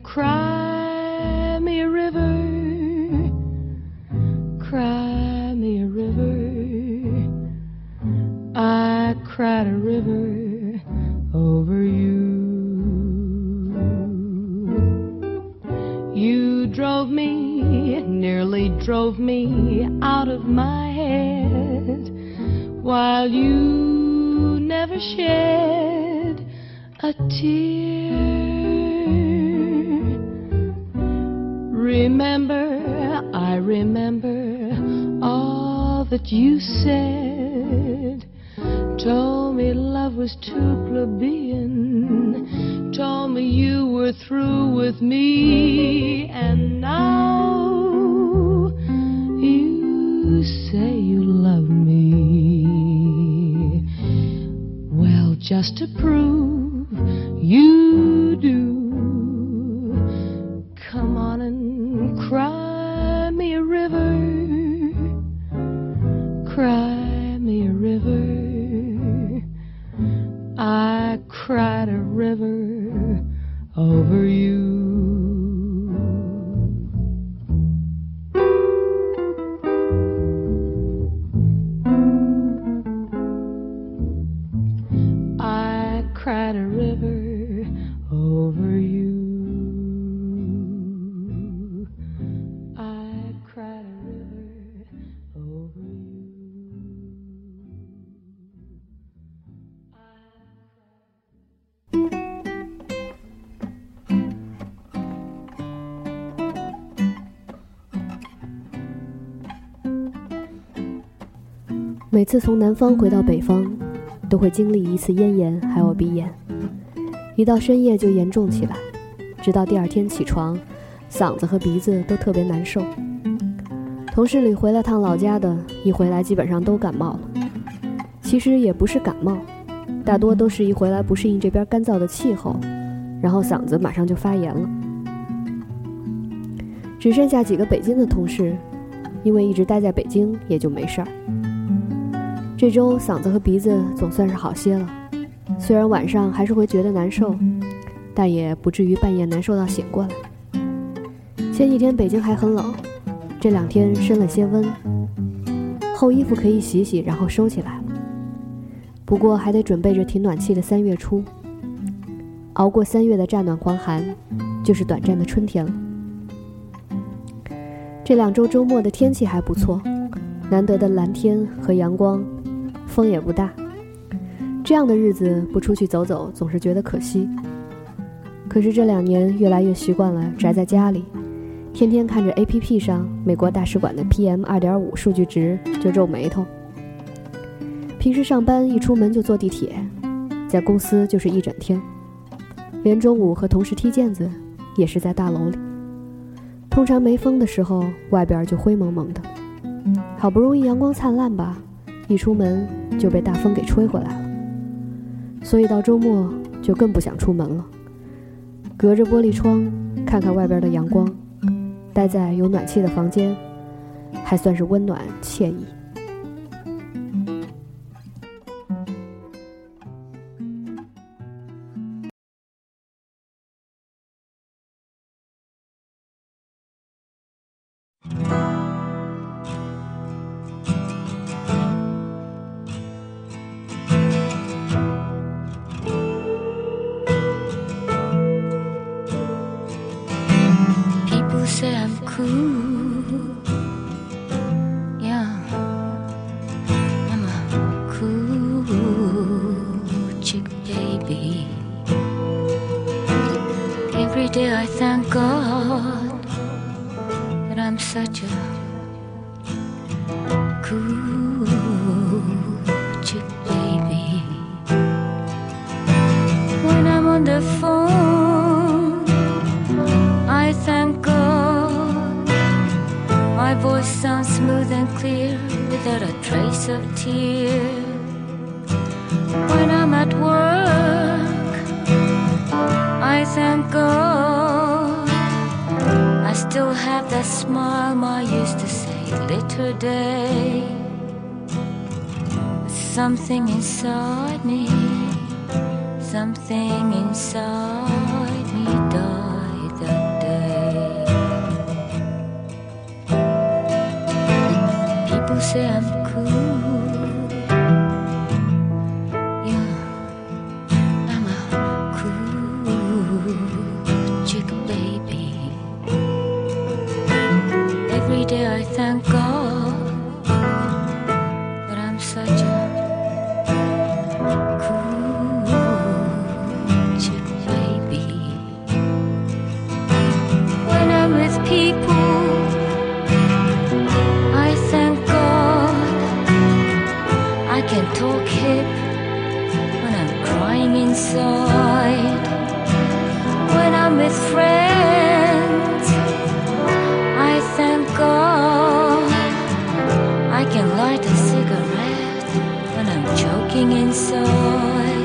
cry. Just to prove you do, 每次从南方回到北方，都会经历一次咽炎，还有鼻炎。一到深夜就严重起来，直到第二天起床，嗓子和鼻子都特别难受。同事里回了趟老家的，一回来基本上都感冒了。其实也不是感冒，大多都是一回来不适应这边干燥的气候，然后嗓子马上就发炎了。只剩下几个北京的同事，因为一直待在北京，也就没事儿。这周嗓子和鼻子总算是好些了，虽然晚上还是会觉得难受，但也不至于半夜难受到醒过来。前几天北京还很冷，这两天升了些温，厚衣服可以洗洗，然后收起来了。不过还得准备着挺暖气的三月初，熬过三月的乍暖还寒，就是短暂的春天了。这两周周末的天气还不错，难得的蓝天和阳光。风也不大，这样的日子不出去走走，总是觉得可惜。可是这两年越来越习惯了宅在家里，天天看着 APP 上美国大使馆的 PM 二点五数据值就皱眉头。平时上班一出门就坐地铁，在公司就是一整天，连中午和同事踢毽子也是在大楼里。通常没风的时候，外边就灰蒙蒙的，好不容易阳光灿烂吧。一出门就被大风给吹回来了，所以到周末就更不想出门了。隔着玻璃窗看看外边的阳光，待在有暖气的房间，还算是温暖惬意。Ooh. Trace of tear. When I'm at work, I thank God. I still have that smile Ma used to say little day. Something inside me, something inside me died that day. People say I'm Hip when I'm crying inside. When I'm with friends, I thank God I can light a cigarette when I'm choking inside.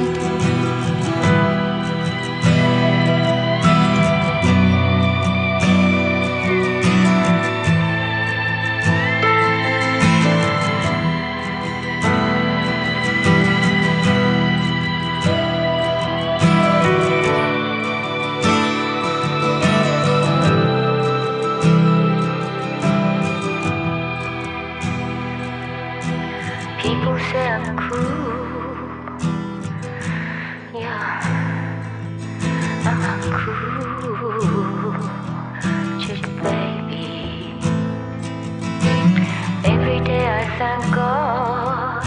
Thank God,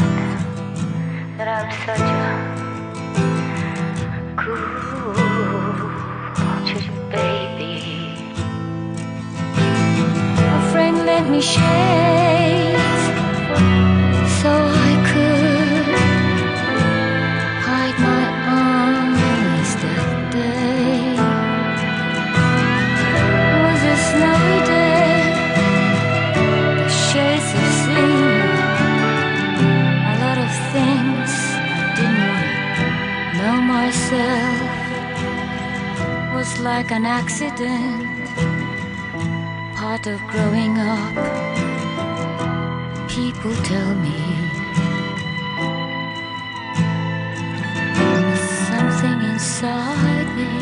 that I'm such a you, baby. A friend let me share like an accident, part of growing up people tell me. Something inside me,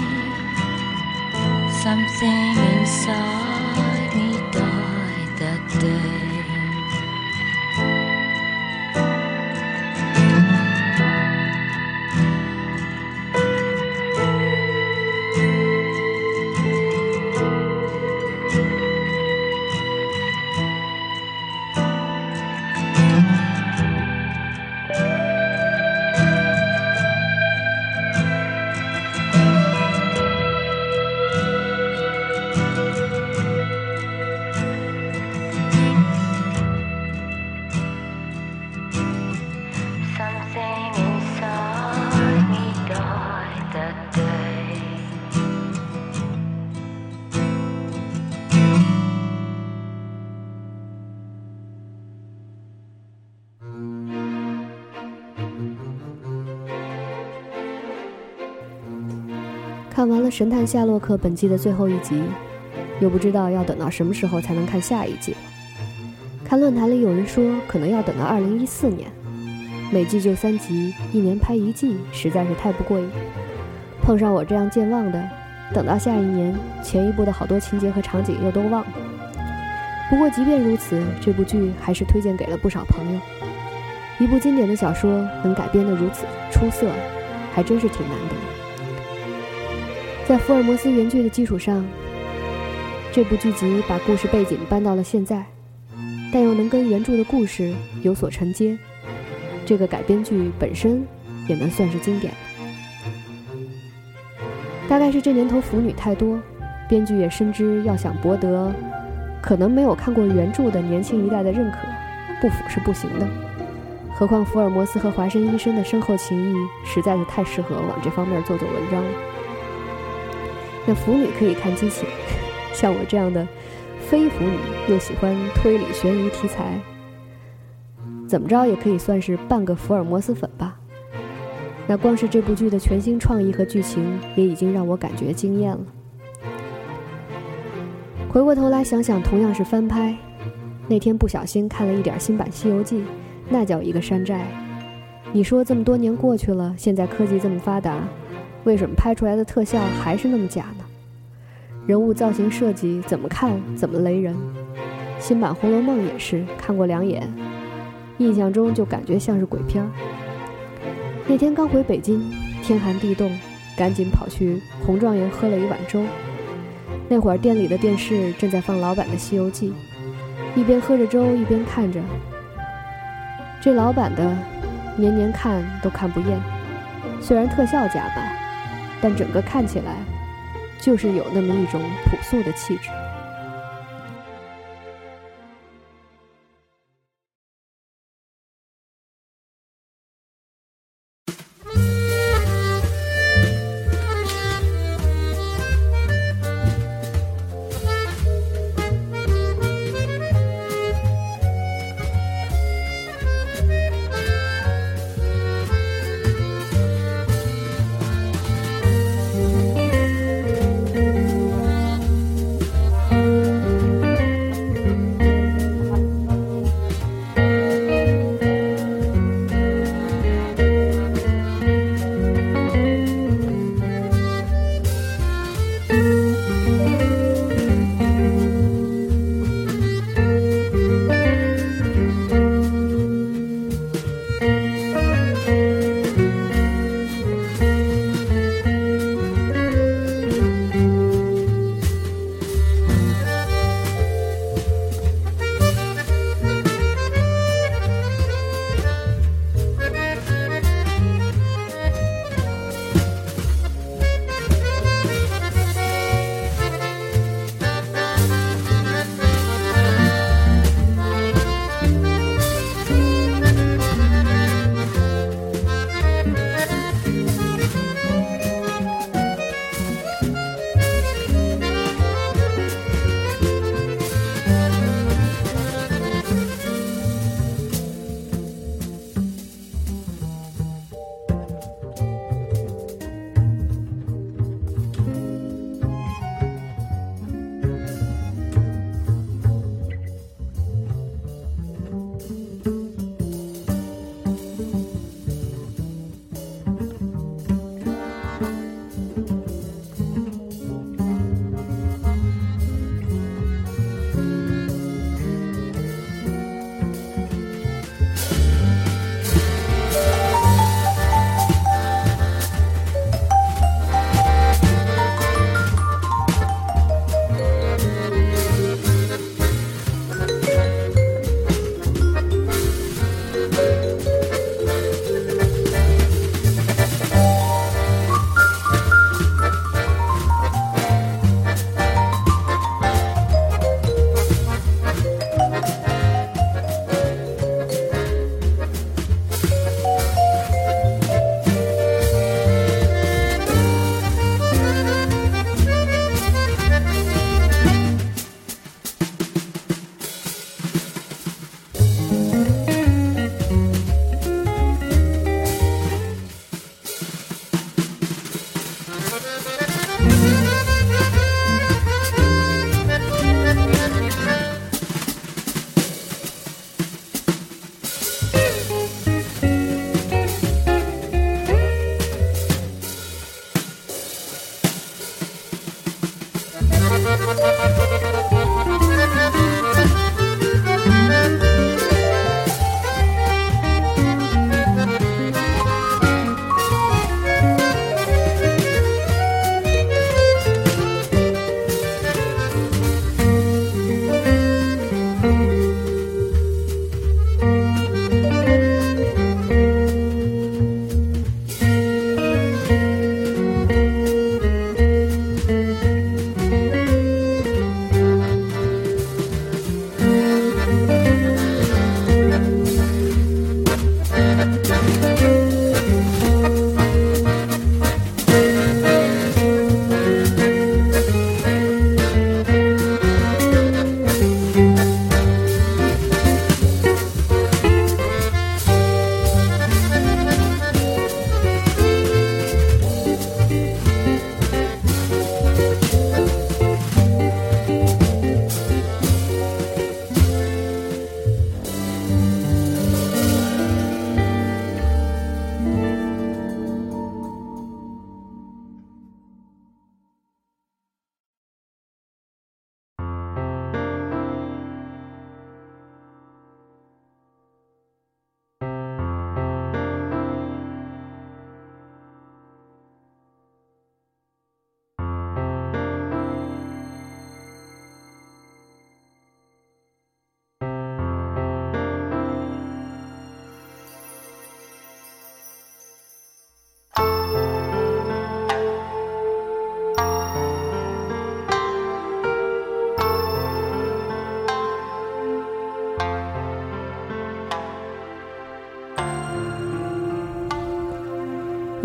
something inside 神探夏洛克》本季的最后一集，又不知道要等到什么时候才能看下一季了。看论坛里有人说，可能要等到二零一四年。每季就三集，一年拍一季，实在是太不过瘾。碰上我这样健忘的，等到下一年，前一部的好多情节和场景又都忘了。不过即便如此，这部剧还是推荐给了不少朋友。一部经典的小说能改编得如此出色，还真是挺难得。在福尔摩斯原剧的基础上，这部剧集把故事背景搬到了现在，但又能跟原著的故事有所承接。这个改编剧本身也能算是经典。大概是这年头腐女太多，编剧也深知要想博得可能没有看过原著的年轻一代的认可，不腐是不行的。何况福尔摩斯和华生医生的深厚情谊实在是太适合往这方面做做文章了。那腐女可以看激情，像我这样的非腐女又喜欢推理悬疑题材，怎么着也可以算是半个福尔摩斯粉吧。那光是这部剧的全新创意和剧情，也已经让我感觉惊艳了。回过头来想想，同样是翻拍，那天不小心看了一点新版《西游记》。那叫一个山寨！你说这么多年过去了，现在科技这么发达，为什么拍出来的特效还是那么假呢？人物造型设计怎么看怎么雷人。新版《红楼梦》也是看过两眼，印象中就感觉像是鬼片儿。那天刚回北京，天寒地冻，赶紧跑去红状元喝了一碗粥。那会儿店里的电视正在放老版的《西游记》，一边喝着粥一边看着。这老版的，年年看都看不厌。虽然特效假吧，但整个看起来，就是有那么一种朴素的气质。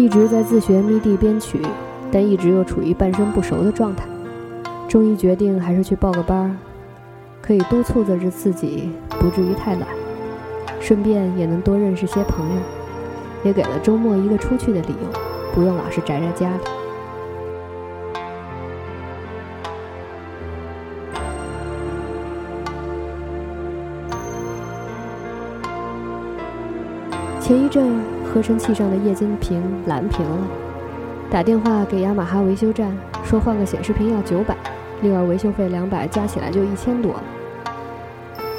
一直在自学 MIDI 编曲，但一直又处于半生不熟的状态。终于决定还是去报个班儿，可以督促着自己不至于太懒，顺便也能多认识些朋友，也给了周末一个出去的理由，不用老是宅在家里。前一阵合成器上的液晶屏蓝屏了，打电话给雅马哈维修站，说换个显示屏要九百，另外维修费两百，加起来就一千多了。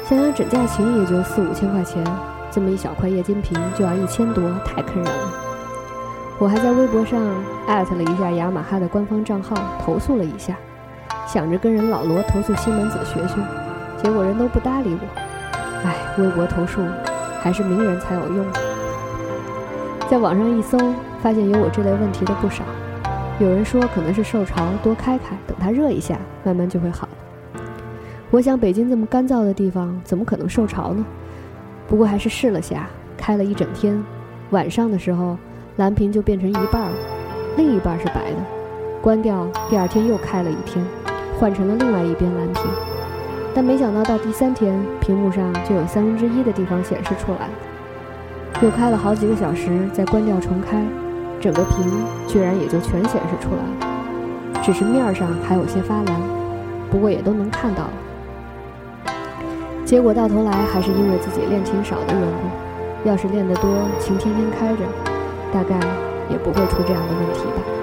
想想整架琴也就四五千块钱，这么一小块液晶屏就要一千多，太坑人了。我还在微博上艾特了一下雅马哈的官方账号，投诉了一下，想着跟人老罗投诉西门子学学，结果人都不搭理我。唉，微博投诉还是名人才有用。在网上一搜，发现有我这类问题的不少。有人说可能是受潮，多开开，等它热一下，慢慢就会好了。我想北京这么干燥的地方，怎么可能受潮呢？不过还是试了下，开了一整天。晚上的时候，蓝屏就变成一半了，另一半是白的。关掉，第二天又开了一天，换成了另外一边蓝屏。但没想到到第三天，屏幕上就有三分之一的地方显示出来。又开了好几个小时，再关掉重开，整个屏居然也就全显示出来了，只是面上还有些发蓝，不过也都能看到了。结果到头来还是因为自己练琴少的缘故，要是练得多，琴天天开着，大概也不会出这样的问题吧。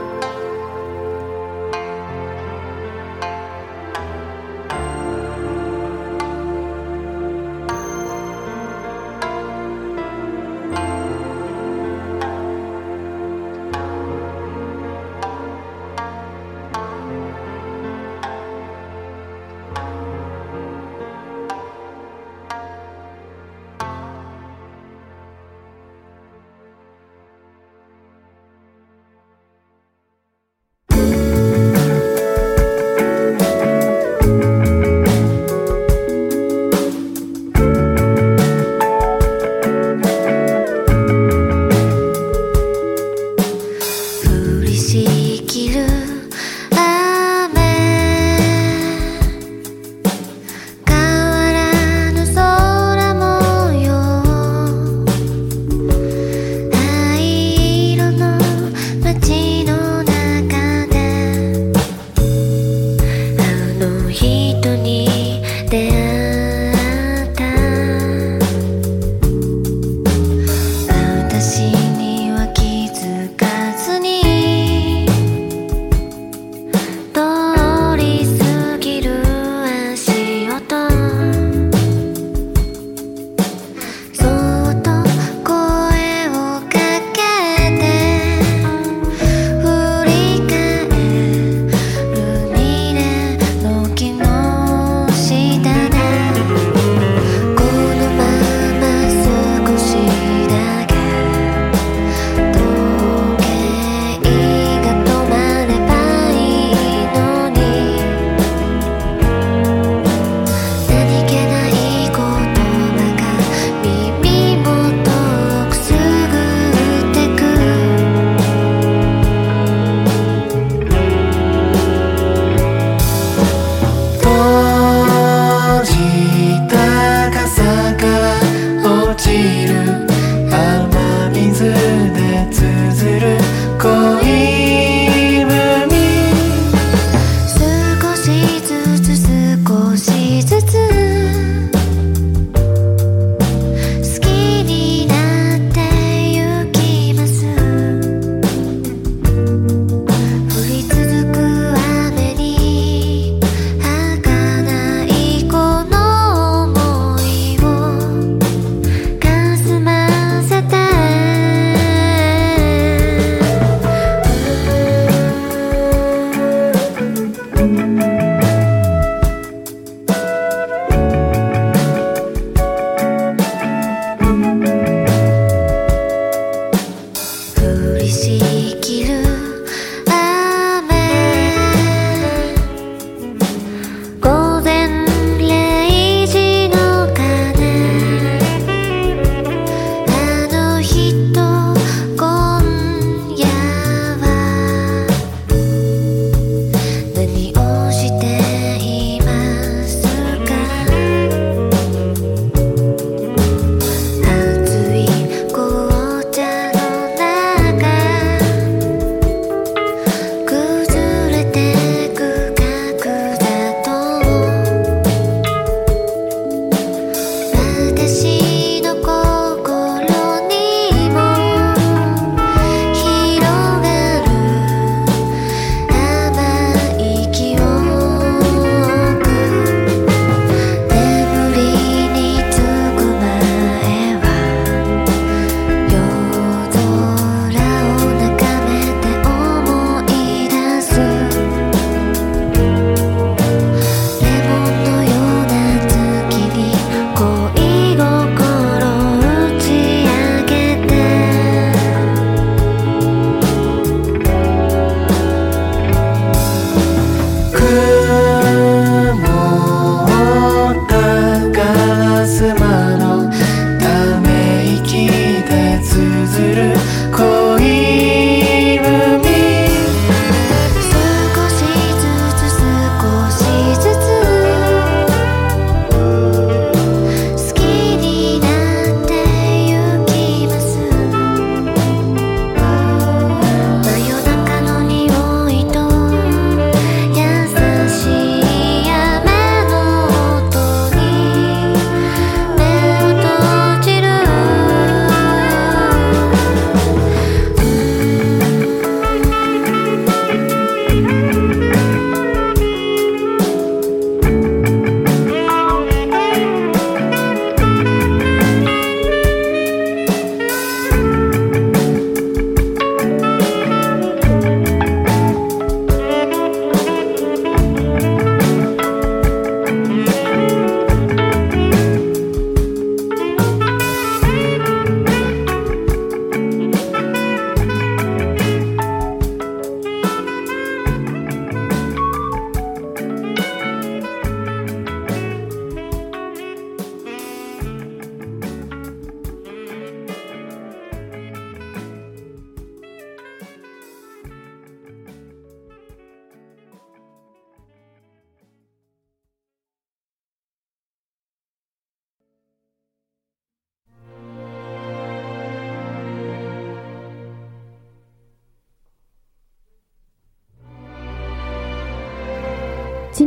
semana.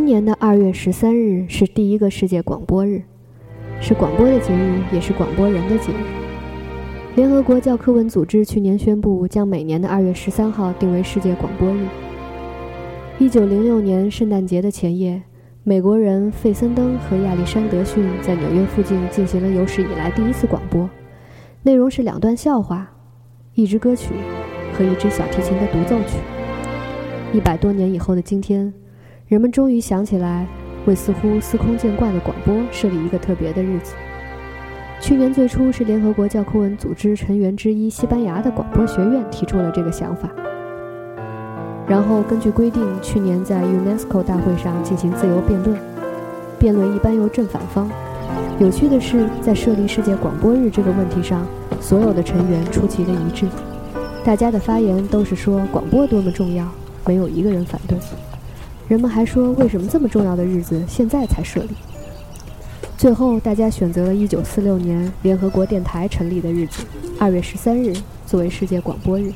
今年的二月十三日是第一个世界广播日，是广播的节日，也是广播人的节日。联合国教科文组织去年宣布，将每年的二月十三号定为世界广播日。一九零六年圣诞节的前夜，美国人费森登和亚历山德逊在纽约附近进行了有史以来第一次广播，内容是两段笑话、一支歌曲和一支小提琴的独奏曲。一百多年以后的今天。人们终于想起来，为似乎司空见惯的广播设立一个特别的日子。去年最初是联合国教科文组织成员之一西班牙的广播学院提出了这个想法，然后根据规定，去年在 UNESCO 大会上进行自由辩论。辩论一般由正反方。有趣的是，在设立世界广播日这个问题上，所有的成员出奇的一致，大家的发言都是说广播多么重要，没有一个人反对。人们还说，为什么这么重要的日子现在才设立？最后，大家选择了1946年联合国电台成立的日子，2月13日作为世界广播日。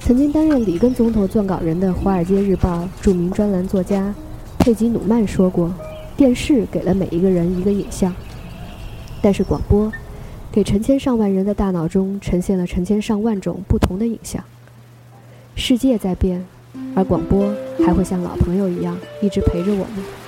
曾经担任里根总统撰稿人的《华尔街日报》著名专栏作家佩吉·努曼说过：“电视给了每一个人一个影像，但是广播给成千上万人的大脑中呈现了成千上万种不同的影像。世界在变。”而广播还会像老朋友一样，一直陪着我们。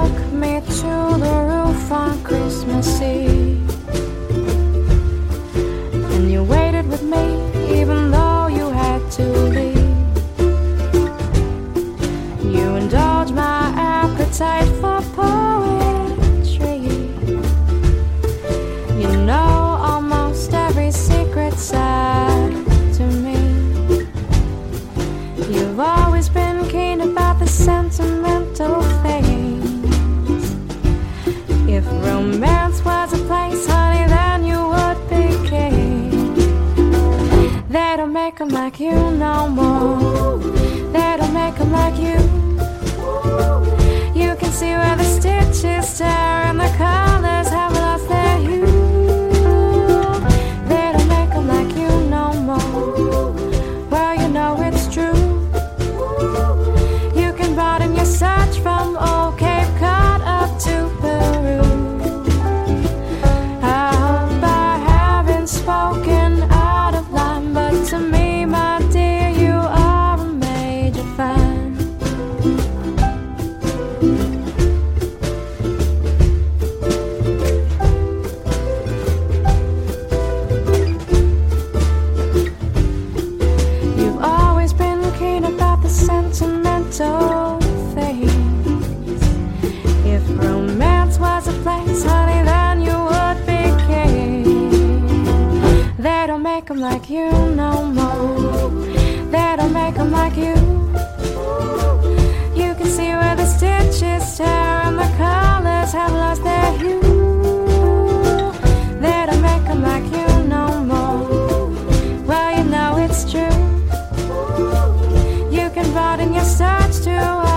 took me to the roof on Christmas Eve. I starts to